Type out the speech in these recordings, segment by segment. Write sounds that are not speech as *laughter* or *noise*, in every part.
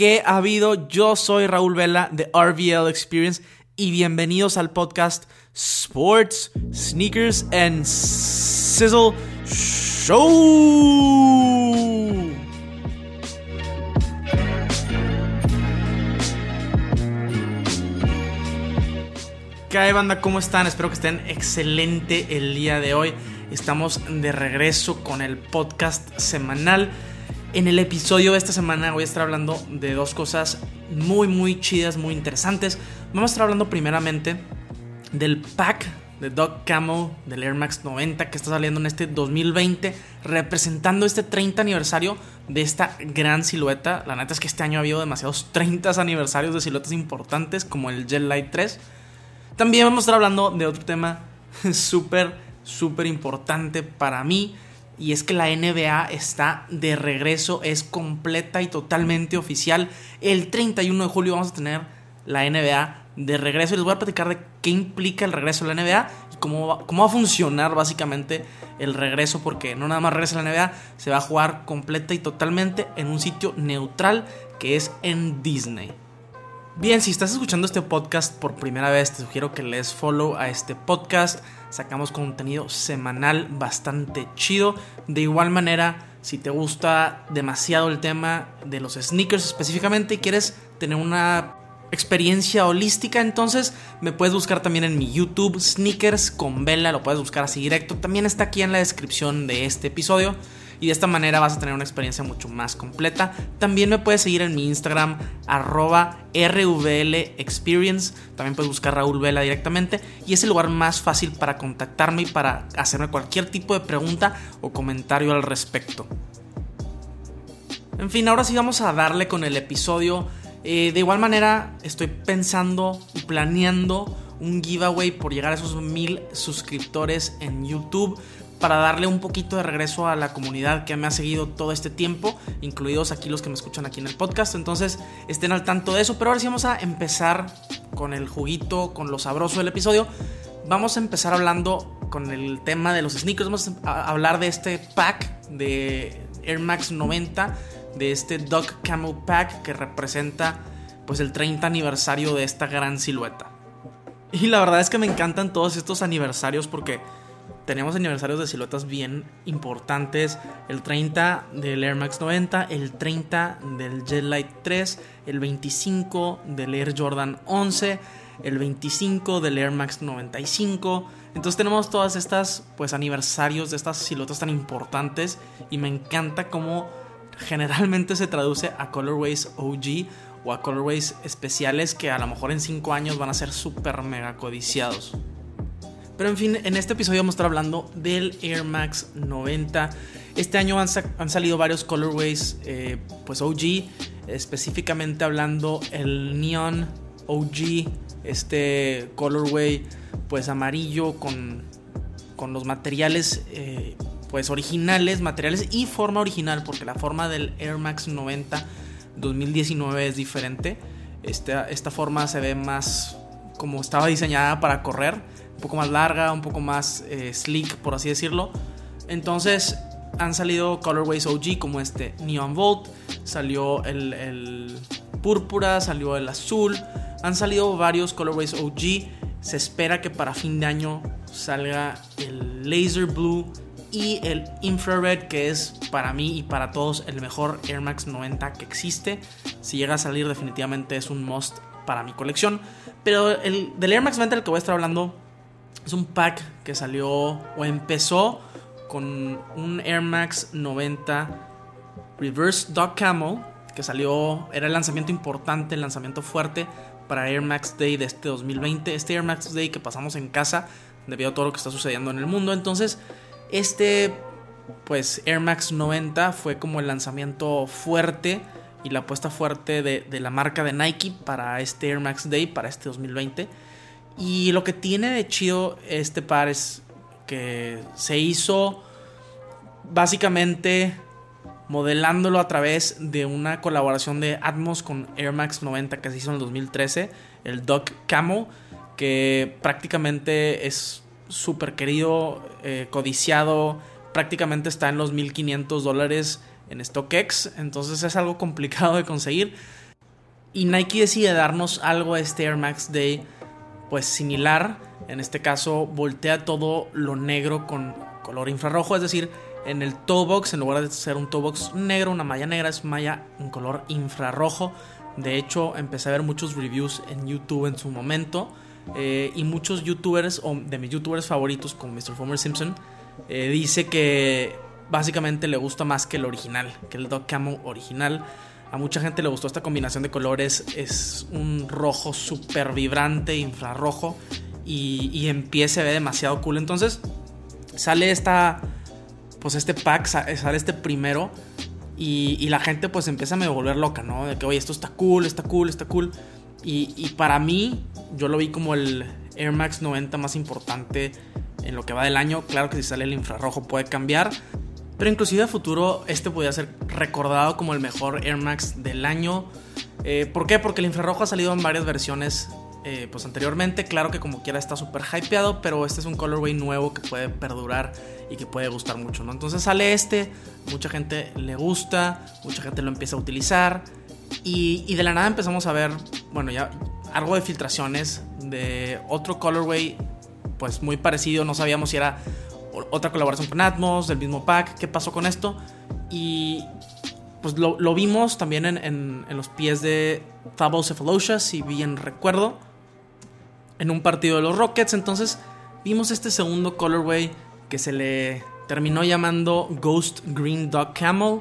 ¿Qué ha habido? Yo soy Raúl Vela de RVL Experience y bienvenidos al podcast Sports, Sneakers and Sizzle Show. ¿Qué hay banda? ¿Cómo están? Espero que estén excelente el día de hoy. Estamos de regreso con el podcast semanal. En el episodio de esta semana voy a estar hablando de dos cosas muy muy chidas, muy interesantes. Vamos a estar hablando primeramente del pack de Doc Camo del Air Max 90 que está saliendo en este 2020, representando este 30 aniversario de esta gran silueta. La neta es que este año ha habido demasiados 30 aniversarios de siluetas importantes como el Jet Light 3 también vamos a estar hablando de otro tema *laughs* súper, súper importante para mí. Y es que la NBA está de regreso, es completa y totalmente oficial. El 31 de julio vamos a tener la NBA de regreso. Y les voy a platicar de qué implica el regreso a la NBA y cómo va, cómo va a funcionar básicamente el regreso. Porque no nada más regresa la NBA, se va a jugar completa y totalmente en un sitio neutral que es en Disney. Bien, si estás escuchando este podcast por primera vez, te sugiero que les follow a este podcast. Sacamos contenido semanal bastante chido. De igual manera, si te gusta demasiado el tema de los sneakers específicamente y quieres tener una experiencia holística, entonces me puedes buscar también en mi YouTube, Sneakers con Vela, lo puedes buscar así directo. También está aquí en la descripción de este episodio y de esta manera vas a tener una experiencia mucho más completa. También me puedes seguir en mi Instagram arroba rvlexperience, también puedes buscar Raúl Vela directamente y es el lugar más fácil para contactarme y para hacerme cualquier tipo de pregunta o comentario al respecto. En fin, ahora sí vamos a darle con el episodio. Eh, de igual manera, estoy pensando y planeando un giveaway por llegar a esos mil suscriptores en YouTube para darle un poquito de regreso a la comunidad que me ha seguido todo este tiempo, incluidos aquí los que me escuchan aquí en el podcast. Entonces estén al tanto de eso. Pero ahora sí vamos a empezar con el juguito, con lo sabroso del episodio. Vamos a empezar hablando con el tema de los sneakers. Vamos a hablar de este pack de Air Max 90, de este Doc Camel Pack que representa pues el 30 aniversario de esta gran silueta. Y la verdad es que me encantan todos estos aniversarios porque tenemos aniversarios de siluetas bien importantes. El 30 del Air Max 90, el 30 del Jet Light 3, el 25 del Air Jordan 11, el 25 del Air Max 95. Entonces tenemos todas estas pues aniversarios de estas siluetas tan importantes y me encanta cómo generalmente se traduce a colorways OG o a colorways especiales que a lo mejor en 5 años van a ser súper mega codiciados. Pero en fin, en este episodio vamos a estar hablando del Air Max 90. Este año han, salido varios colorways, eh, pues OG, específicamente hablando el Neon OG, este colorway pues amarillo con, con los materiales eh, pues originales, materiales y forma original, porque la forma del Air Max 90 2019 es diferente. Esta, esta forma se ve más como estaba diseñada para correr un poco más larga, un poco más eh, sleek, por así decirlo. Entonces han salido colorways OG como este Neon Volt, salió el, el púrpura, salió el azul, han salido varios colorways OG. Se espera que para fin de año salga el Laser Blue y el Infrared, que es para mí y para todos el mejor Air Max 90 que existe. Si llega a salir, definitivamente es un must para mi colección. Pero el del Air Max 90 del que voy a estar hablando es un pack que salió o empezó con un Air Max 90 Reverse Dog Camel que salió, era el lanzamiento importante, el lanzamiento fuerte para Air Max Day de este 2020. Este Air Max Day que pasamos en casa debido a todo lo que está sucediendo en el mundo. Entonces, este pues Air Max 90 fue como el lanzamiento fuerte y la apuesta fuerte de, de la marca de Nike para este Air Max Day, para este 2020. Y lo que tiene de chido este par es que se hizo básicamente modelándolo a través de una colaboración de Atmos con Air Max 90 que se hizo en el 2013, el Doc Camo, que prácticamente es súper querido, eh, codiciado, prácticamente está en los 1500 dólares en StockX, entonces es algo complicado de conseguir. Y Nike decide darnos algo a este Air Max Day, pues similar. En este caso, voltea todo lo negro con color infrarrojo, es decir, en el toe box, en lugar de ser un toe box negro, una malla negra, es malla en color infrarrojo. De hecho, empecé a ver muchos reviews en YouTube en su momento. Eh, y muchos youtubers, o de mis youtubers favoritos, como Mr. Fomer Simpson, eh, dice que básicamente le gusta más que el original, que el Dog Camo original. A mucha gente le gustó esta combinación de colores. Es un rojo súper vibrante, infrarrojo. Y, y en pie se ve demasiado cool. Entonces sale esta. Pues este pack, sale este primero. Y, la gente pues empieza a me volver loca, ¿no? De que, oye, esto está cool, está cool, está cool. Y, y para mí, yo lo vi como el Air Max 90 más importante en lo que va del año. Claro que si sale el infrarrojo puede cambiar. Pero inclusive a futuro este podría ser recordado como el mejor Air Max del año. Eh, ¿Por qué? Porque el infrarrojo ha salido en varias versiones eh, pues anteriormente. Claro que como quiera está súper hypeado, pero este es un colorway nuevo que puede perdurar y que puede gustar mucho, ¿no? Entonces sale este, mucha gente le gusta, mucha gente lo empieza a utilizar y, y de la nada empezamos a ver, bueno, ya algo de filtraciones de otro colorway pues muy parecido, no sabíamos si era otra colaboración con Atmos, del mismo pack, qué pasó con esto. Y pues lo, vimos también en, los pies de Thabo Cephalosha, si bien recuerdo, en un partido de los Rockets. Entonces vimos este segundo colorway que se le terminó llamando Ghost Green Dog Camel.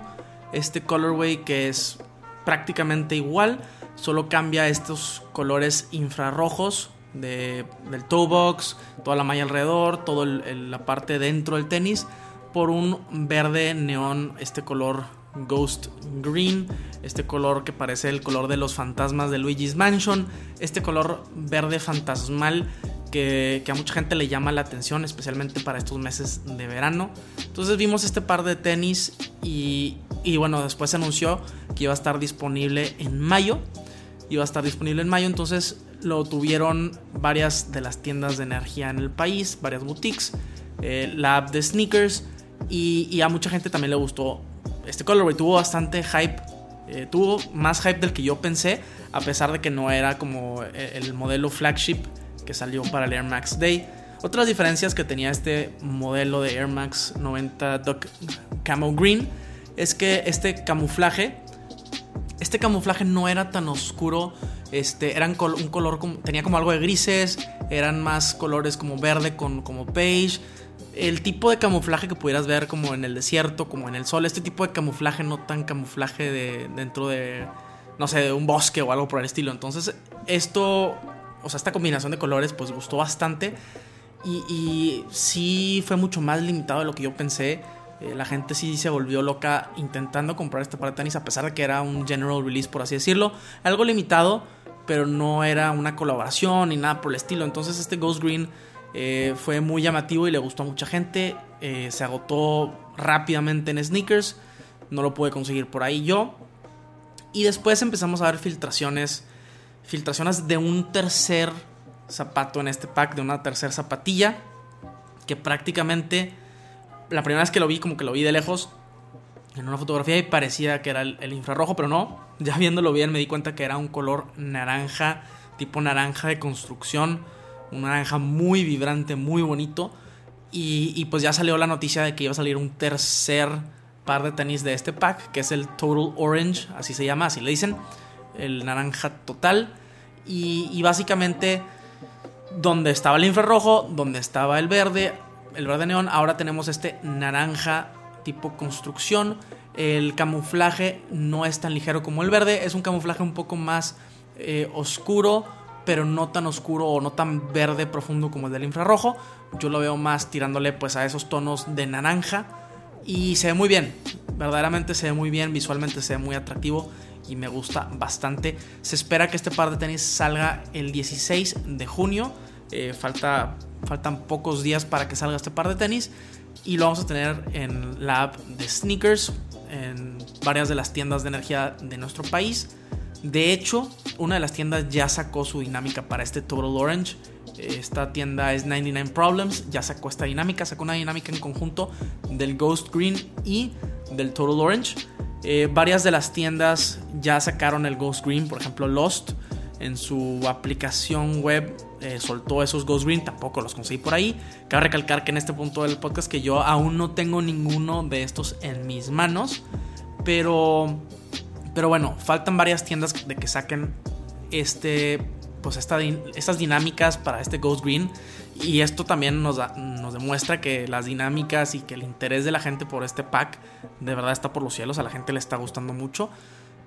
Este colorway que es prácticamente igual, solo cambia estos colores infrarrojos de, del toe box, toda la malla alrededor, toda la parte dentro del tenis, por un verde neón, este color Ghost Green, este color que parece el color de los fantasmas de Luigi's Mansion, este color verde fantasmal que, a mucha gente le llama la atención, especialmente para estos meses de verano. Entonces vimos este par de tenis y, y bueno, después se anunció que iba a estar disponible en mayo. Iba a estar disponible en mayo, entonces lo tuvieron varias de las tiendas de energía en el país, varias boutiques, eh, la app de sneakers y, a mucha gente también le gustó este colorway. Tuvo bastante hype, eh, tuvo más hype del que yo pensé, a pesar de que no era como eh, el modelo flagship que salió para el Air Max Day. Otras diferencias que tenía este modelo de Air Max 90 Duck Camo Green es que este camuflaje, este camuflaje no era tan oscuro este, eran un color, como, tenía como algo de grises, eran más colores como verde con como beige. El tipo de camuflaje que pudieras ver como en el desierto, como en el sol, este tipo de camuflaje no tan camuflaje de dentro de, no sé, de un bosque o algo por el estilo. Entonces, esto, o sea, esta combinación de colores, pues gustó bastante. Y, y sí fue mucho más limitado de lo que yo pensé. Eh, la gente sí se volvió loca intentando comprar este par de tenis, a pesar de que era un general release, por así decirlo. Algo limitado pero no era una colaboración ni nada por el estilo. Entonces este Ghost Green eh, fue muy llamativo y le gustó a mucha gente. Eh, se agotó rápidamente en sneakers. No lo pude conseguir por ahí yo. Y después empezamos a ver filtraciones. Filtraciones de un tercer zapato en este pack, de una tercera zapatilla. Que prácticamente la primera vez que lo vi, como que lo vi de lejos, en una fotografía y parecía que era el, infrarrojo, pero no. Ya viéndolo bien me di cuenta que era un color naranja, tipo naranja de construcción, un naranja muy vibrante, muy bonito. Y, pues ya salió la noticia de que iba a salir un tercer par de tenis de este pack, que es el Total Orange, así se llama, así le dicen, el naranja total. Y, y básicamente donde estaba el infrarrojo, donde estaba el verde, el verde neón, ahora tenemos este naranja tipo construcción. El camuflaje no es tan ligero como el verde, es un camuflaje un poco más eh, oscuro, pero no tan oscuro o no tan verde profundo como el del infrarrojo. Yo lo veo más tirándole pues a esos tonos de naranja y se ve muy bien. Verdaderamente se ve muy bien, visualmente se ve muy atractivo y me gusta bastante. Se espera que este par de tenis salga el 16 de junio. Eh, falta, faltan pocos días para que salga este par de tenis y lo vamos a tener en la app de sneakers, varias de las tiendas de energía de nuestro país. De hecho, una de las tiendas ya sacó su dinámica para este Total Orange. Esta tienda es 99 Problems, ya sacó esta dinámica, sacó una dinámica en conjunto del Ghost Green y del Total Orange. Eh, varias de las tiendas ya sacaron el Ghost Green, por ejemplo Lost en su aplicación web eh, soltó esos Ghost Green, tampoco los conseguí por ahí. Cabe recalcar que en este punto del podcast que yo aún no tengo ninguno de estos en mis manos, pero pero bueno, faltan varias tiendas de que saquen este pues estas dinámicas para este Ghost Green y esto también nos, nos demuestra que las dinámicas y que el interés de la gente por este pack de verdad está por los cielos, a la gente le está gustando mucho.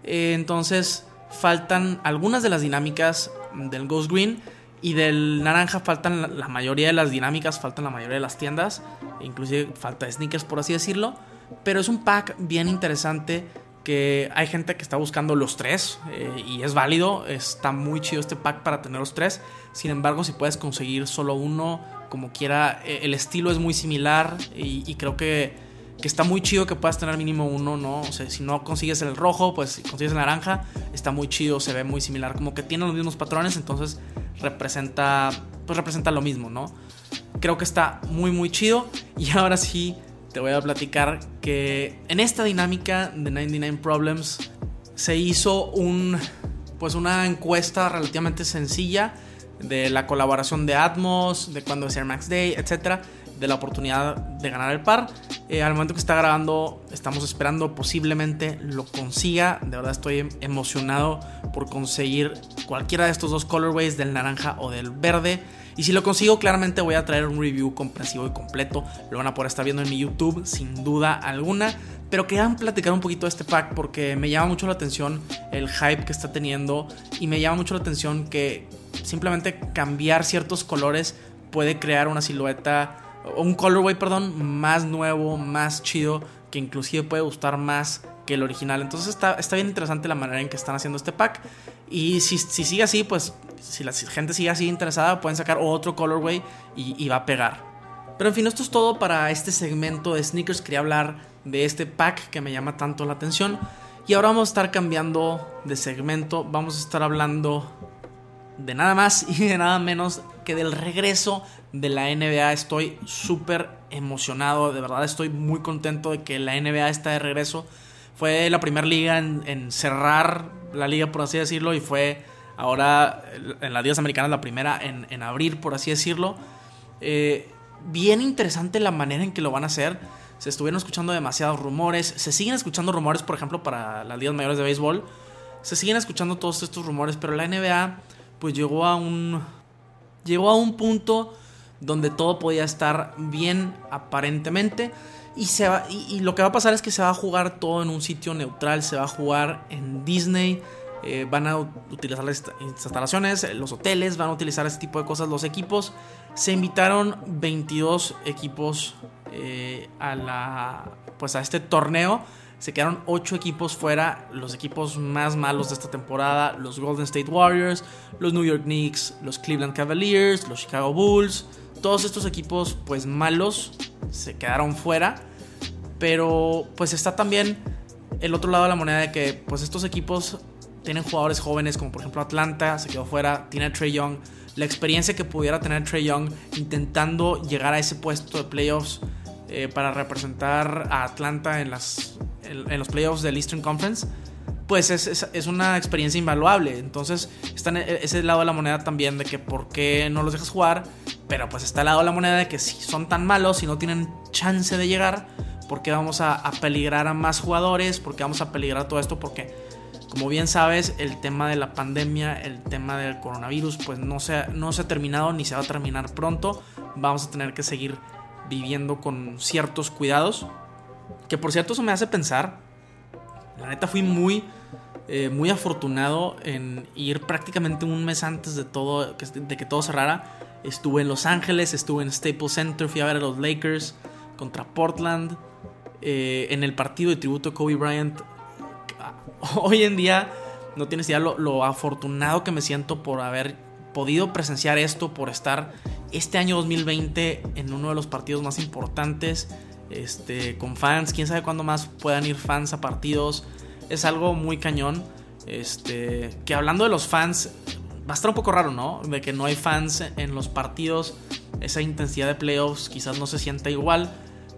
Eh, entonces faltan algunas de las dinámicas del Ghost Green y del naranja faltan la, mayoría de las dinámicas, faltan la mayoría de las tiendas, inclusive falta sneakers por así decirlo, pero es un pack bien interesante que hay gente que está buscando los tres eh, y es válido, está muy chido este pack para tener los tres, sin embargo si puedes conseguir solo uno, como quiera, eh, el estilo es muy similar y, creo que, que, está muy chido que puedas tener mínimo uno, ¿no? O sea, si no consigues el rojo, pues si consigues el naranja, está muy chido, se ve muy similar, como que tiene los mismos patrones, entonces representa, pues representa lo mismo, ¿no? Creo que está muy muy chido y ahora sí te voy a platicar que en esta dinámica de 99 Problems se hizo un, pues una encuesta relativamente sencilla de la colaboración de Atmos, de cuando es Air Max Day, etcétera, de la oportunidad de ganar el par. Eh, al momento que está grabando, estamos esperando posiblemente lo consiga. De verdad estoy emocionado por conseguir cualquiera de estos dos colorways, del naranja o del verde. Y si lo consigo, claramente voy a traer un review comprensivo y completo. Lo van a poder estar viendo en mi YouTube, sin duda alguna. Pero quería platicar un poquito de este pack porque me llama mucho la atención el hype que está teniendo. Y me llama mucho la atención que simplemente cambiar ciertos colores puede crear una silueta, un colorway, perdón, más nuevo, más chido, que inclusive puede gustar más que el original. Entonces está, está bien interesante la manera en que están haciendo este pack. Y si, si sigue así, pues si la gente sigue así interesada, pueden sacar otro colorway y, va a pegar. Pero en fin, esto es todo para este segmento de sneakers. Quería hablar de este pack que me llama tanto la atención. Y ahora vamos a estar cambiando de segmento. Vamos a estar hablando de nada más *laughs* y de nada menos que del regreso de la NBA. Estoy súper emocionado. De verdad estoy muy contento de que la NBA está de regreso. Fue la primera liga en cerrar la liga, por así decirlo. Y fue Ahora en las Ligas Americanas la primera en, abrir, por así decirlo. Eh, bien interesante la manera en que lo van a hacer. Se estuvieron escuchando demasiados rumores. Se siguen escuchando rumores, por ejemplo, para las ligas mayores de béisbol. Se siguen escuchando todos estos rumores, pero la NBA pues llegó a un llegó a un punto donde todo podía estar bien aparentemente y, se y lo que va a pasar es que se va a jugar todo en un sitio neutral, se va a jugar en Disney, eh, van a utilizar las instalaciones, eh, los hoteles, van a utilizar este tipo de cosas los equipos. Se invitaron 22 equipos eh, a, la, pues a este torneo. Se quedaron 8 equipos fuera, los equipos más malos de esta temporada, los Golden State Warriors, los New York Knicks, los Cleveland Cavaliers, los Chicago Bulls. Todos estos equipos pues malos se quedaron fuera. Pero pues está también el otro lado de la moneda de que pues estos equipos tienen jugadores jóvenes como por ejemplo Atlanta, se quedó fuera, tiene a Trey Young. La experiencia que pudiera tener Trey Young intentando llegar a ese puesto de playoffs eh, para representar a Atlanta en, las, en, los playoffs del Eastern Conference, pues es, es, una experiencia invaluable. Entonces está en e, ese lado de la moneda también de que por qué no los dejas jugar, pero pues está el lado de la moneda de que si son tan malos y no tienen chance de llegar, ¿por qué vamos a, a peligrar a más jugadores? ¿Por qué vamos a peligrar todo esto? Porque como bien sabes, el tema de la pandemia, el tema del coronavirus, pues no se, no se ha terminado ni se va a terminar pronto. Vamos a tener que seguir viviendo con ciertos cuidados. Que por cierto, eso me hace pensar. La neta fui muy, eh, muy afortunado en ir prácticamente un mes antes de, todo, de que todo cerrara. Estuve en Los Ángeles, estuve en Staples Center, fui a ver a los Lakers contra Portland. Eh, en el partido de tributo a Kobe Bryant *laughs* hoy en día no tienes idea lo, afortunado que me siento por haber podido presenciar esto, por estar este año 2020 en uno de los partidos más importantes, este, con fans, quién sabe cuándo más puedan ir fans a partidos, es algo muy cañón, este, que hablando de los fans, va a estar un poco raro, ¿no? De que no hay fans en los partidos, esa intensidad de playoffs quizás no se sienta igual,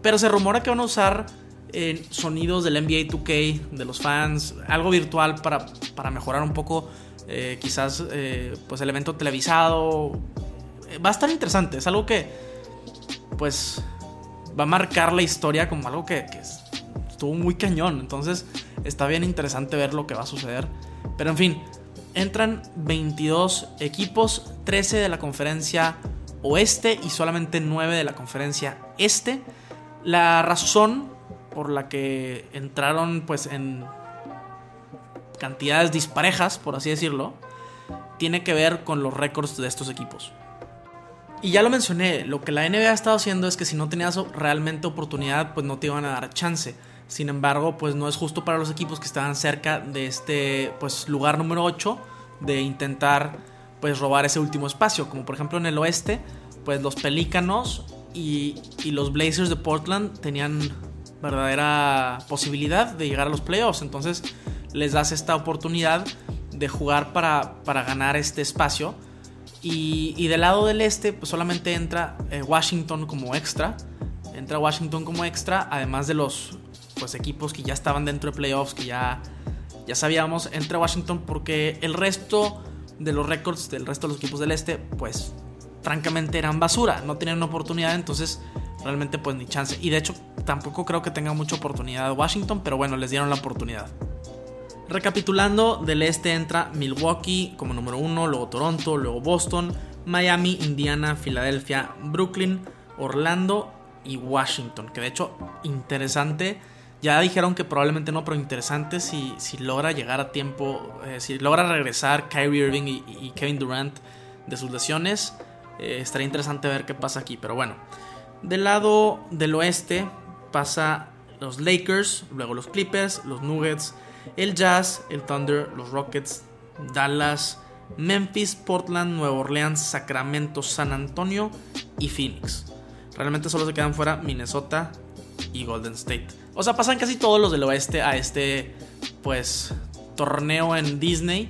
pero se rumora que van a usar eh, sonidos del NBA 2K, de los fans, algo virtual para, para mejorar un poco eh, quizás eh, pues el evento televisado. Va a estar interesante, es algo que pues va a marcar la historia como algo que, estuvo muy cañón, entonces está bien interesante ver lo que va a suceder. Pero en fin, entran 22 equipos, 13 de la conferencia oeste y solamente 9 de la conferencia este. La razón por la que entraron pues en cantidades disparejas, por así decirlo, tiene que ver con los récords de estos equipos. Y ya lo mencioné, lo que la NBA ha estado haciendo es que si no tenías realmente oportunidad, pues no te iban a dar chance. Sin embargo, pues no es justo para los equipos que estaban cerca de este pues lugar número 8 de intentar pues robar ese último espacio, como por ejemplo en el oeste, pues los Pelícanos y, y los Blazers de Portland tenían verdadera posibilidad de llegar a los playoffs, entonces les das esta oportunidad de jugar para, para ganar este espacio. Y, del lado del este, pues solamente entra eh, Washington como extra. Entra Washington como extra, además de los pues, equipos que ya estaban dentro de playoffs, que ya, ya sabíamos. Entra Washington porque el resto de los récords del resto de los equipos del este, pues francamente eran basura. No tenían una oportunidad, entonces realmente pues ni chance. Y de hecho tampoco creo que tenga mucha oportunidad Washington, pero bueno, les dieron la oportunidad. Recapitulando, del este entra Milwaukee como número uno, luego Toronto, luego Boston, Miami, Indiana, Filadelfia, Brooklyn, Orlando y Washington. Que de hecho, interesante. Ya dijeron que probablemente no, pero interesante si, si logra llegar a tiempo, eh, si logra regresar Kyrie Irving y, Kevin Durant de sus lesiones. Eh, estaría interesante ver qué pasa aquí, pero bueno. Del lado del oeste pasa los Lakers, luego los Clippers, los Nuggets, el Jazz, el Thunder, los Rockets, Dallas, Memphis, Portland, Nueva Orleans, Sacramento, San Antonio y Phoenix. Realmente solo se quedan fuera Minnesota y Golden State. O sea, pasan casi todos los del oeste a este, pues, torneo en Disney.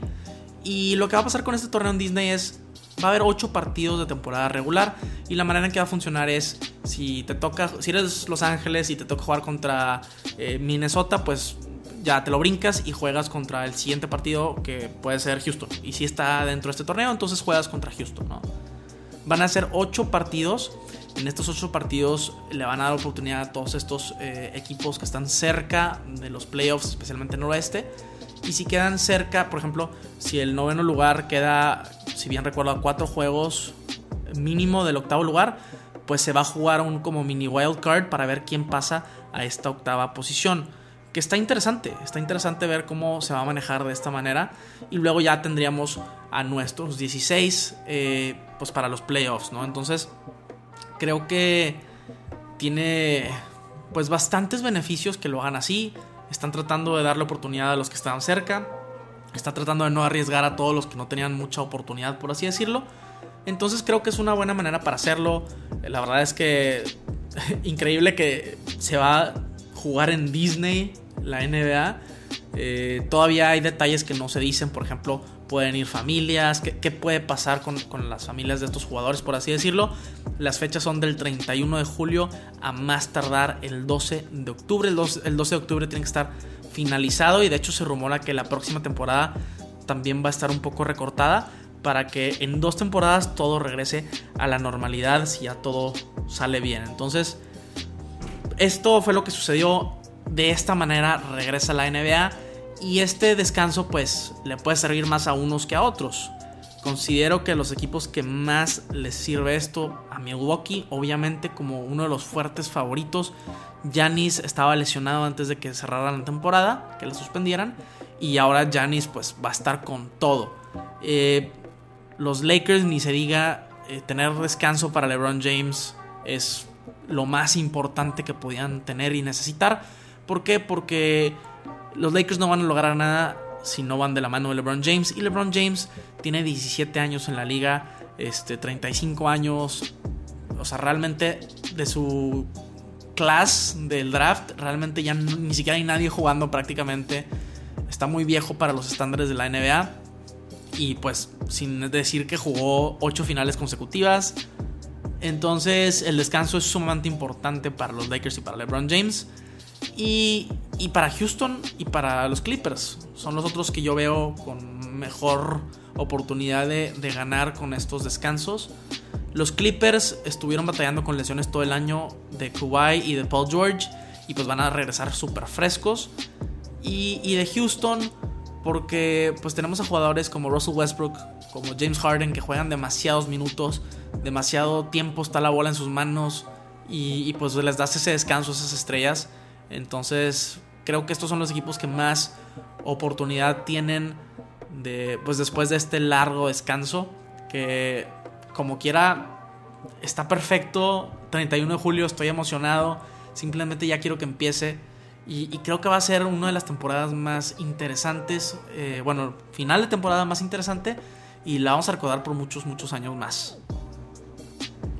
Y lo que va a pasar con este torneo en Disney es, va a haber 8 partidos de temporada regular. Y la manera en que va a funcionar es, si te toca, si eres Los Ángeles y te toca jugar contra eh, Minnesota, pues ya te lo brincas y juegas contra el siguiente partido que puede ser Houston. Y si está dentro de este torneo, entonces juegas contra Houston, ¿no? Van a ser 8 partidos. En estos 8 partidos le van a dar oportunidad a todos estos eh, equipos que están cerca de los playoffs, especialmente en noroeste. Y si quedan cerca, por ejemplo, si el noveno lugar queda, si bien recuerdo, a 4 juegos mínimo del octavo lugar, pues se va a jugar un como mini wild card para ver quién pasa a esta octava posición que está interesante, está interesante ver cómo se va a manejar de esta manera y luego ya tendríamos a nuestros 16 eh, pues para los playoffs, ¿no? Entonces creo que tiene pues bastantes beneficios que lo hagan así, están tratando de darle oportunidad a los que estaban cerca, están tratando de no arriesgar a todos los que no tenían mucha oportunidad, por así decirlo. Entonces creo que es una buena manera para hacerlo. La verdad es que *laughs* increíble que se va a jugar en Disney la NBA. Eh, todavía hay detalles que no se dicen, por ejemplo, pueden ir familias, qué, puede pasar con, las familias de estos jugadores, por así decirlo. Las fechas son del 31 de julio a más tardar el 12 de octubre. El 12, el 12 de octubre tiene que estar finalizado y de hecho se rumora que la próxima temporada también va a estar un poco recortada para que en dos temporadas todo regrese a la normalidad si ya todo sale bien. Entonces, esto fue lo que sucedió de esta manera regresa a la NBA y este descanso pues le puede servir más a unos que a otros. Considero que los equipos que más les sirve esto a Milwaukee, obviamente como uno de los fuertes favoritos, Janis estaba lesionado antes de que cerraran la temporada, que la suspendieran, y ahora Janis pues va a estar con todo. Eh, los Lakers ni se diga eh, tener descanso para LeBron James es lo más importante que podían tener y necesitar ¿Por qué? Porque los Lakers no van a lograr nada si no van de la mano de LeBron James. Y LeBron James tiene 17 años en la liga, este, 35 años. O sea, realmente de su class del draft, realmente ya ni siquiera hay nadie jugando prácticamente. Está muy viejo para los estándares de la NBA. Y pues, sin decir que jugó 8 finales consecutivas. Entonces, el descanso es sumamente importante para los Lakers y para LeBron James. Y, y para Houston y para los Clippers. Son los otros que yo veo con mejor oportunidad de, de ganar con estos descansos. Los Clippers estuvieron batallando con lesiones todo el año de Kawhi y de Paul George y pues van a regresar súper frescos. Y, y, de Houston porque pues tenemos a jugadores como Russell Westbrook, como James Harden que juegan demasiados minutos, demasiado tiempo está la bola en sus manos y, y pues les das ese descanso a esas estrellas. Entonces creo que estos son los equipos que más oportunidad tienen de pues después de este largo descanso que como quiera está perfecto. 31 de julio estoy emocionado. Simplemente ya quiero que empiece. Y, creo que va a ser una de las temporadas más interesantes eh, bueno final de temporada más interesante y la vamos a recordar por muchos muchos años más.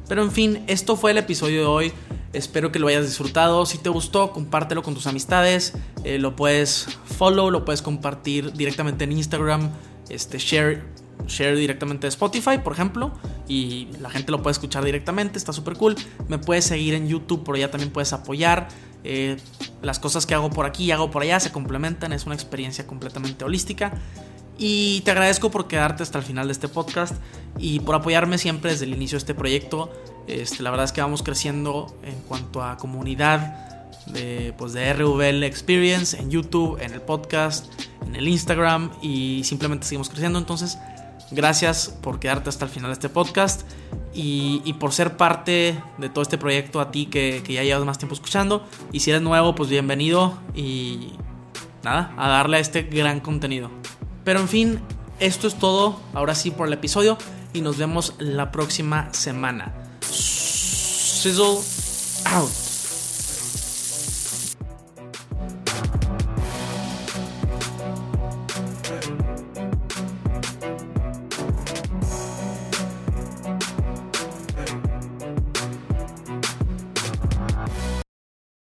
Pero en fin esto fue el episodio de hoy Espero que lo hayas disfrutado. Si te gustó, compártelo con tus amistades. Eh, lo puedes follow, lo puedes compartir directamente en Instagram. Este, share, share directamente de Spotify, por ejemplo. Y la gente lo puede escuchar directamente. Está súper cool. Me puedes seguir en YouTube, por allá también puedes apoyar. Eh, las cosas que hago por aquí y hago por allá se complementan. Es una experiencia completamente holística. Y te agradezco por quedarte hasta el final de este podcast y por apoyarme siempre desde el inicio de este proyecto. Este, la verdad es que vamos creciendo en cuanto a comunidad de, pues de RVL Experience en YouTube, en el podcast, en el Instagram y simplemente seguimos creciendo. Entonces, gracias por quedarte hasta el final de este podcast y, por ser parte de todo este proyecto a ti que, que ya llevas más tiempo escuchando. Y si eres nuevo, pues bienvenido y nada, a darle a este gran contenido. Pero en fin, esto es todo ahora sí por el episodio y nos vemos la próxima semana. Sizzle out.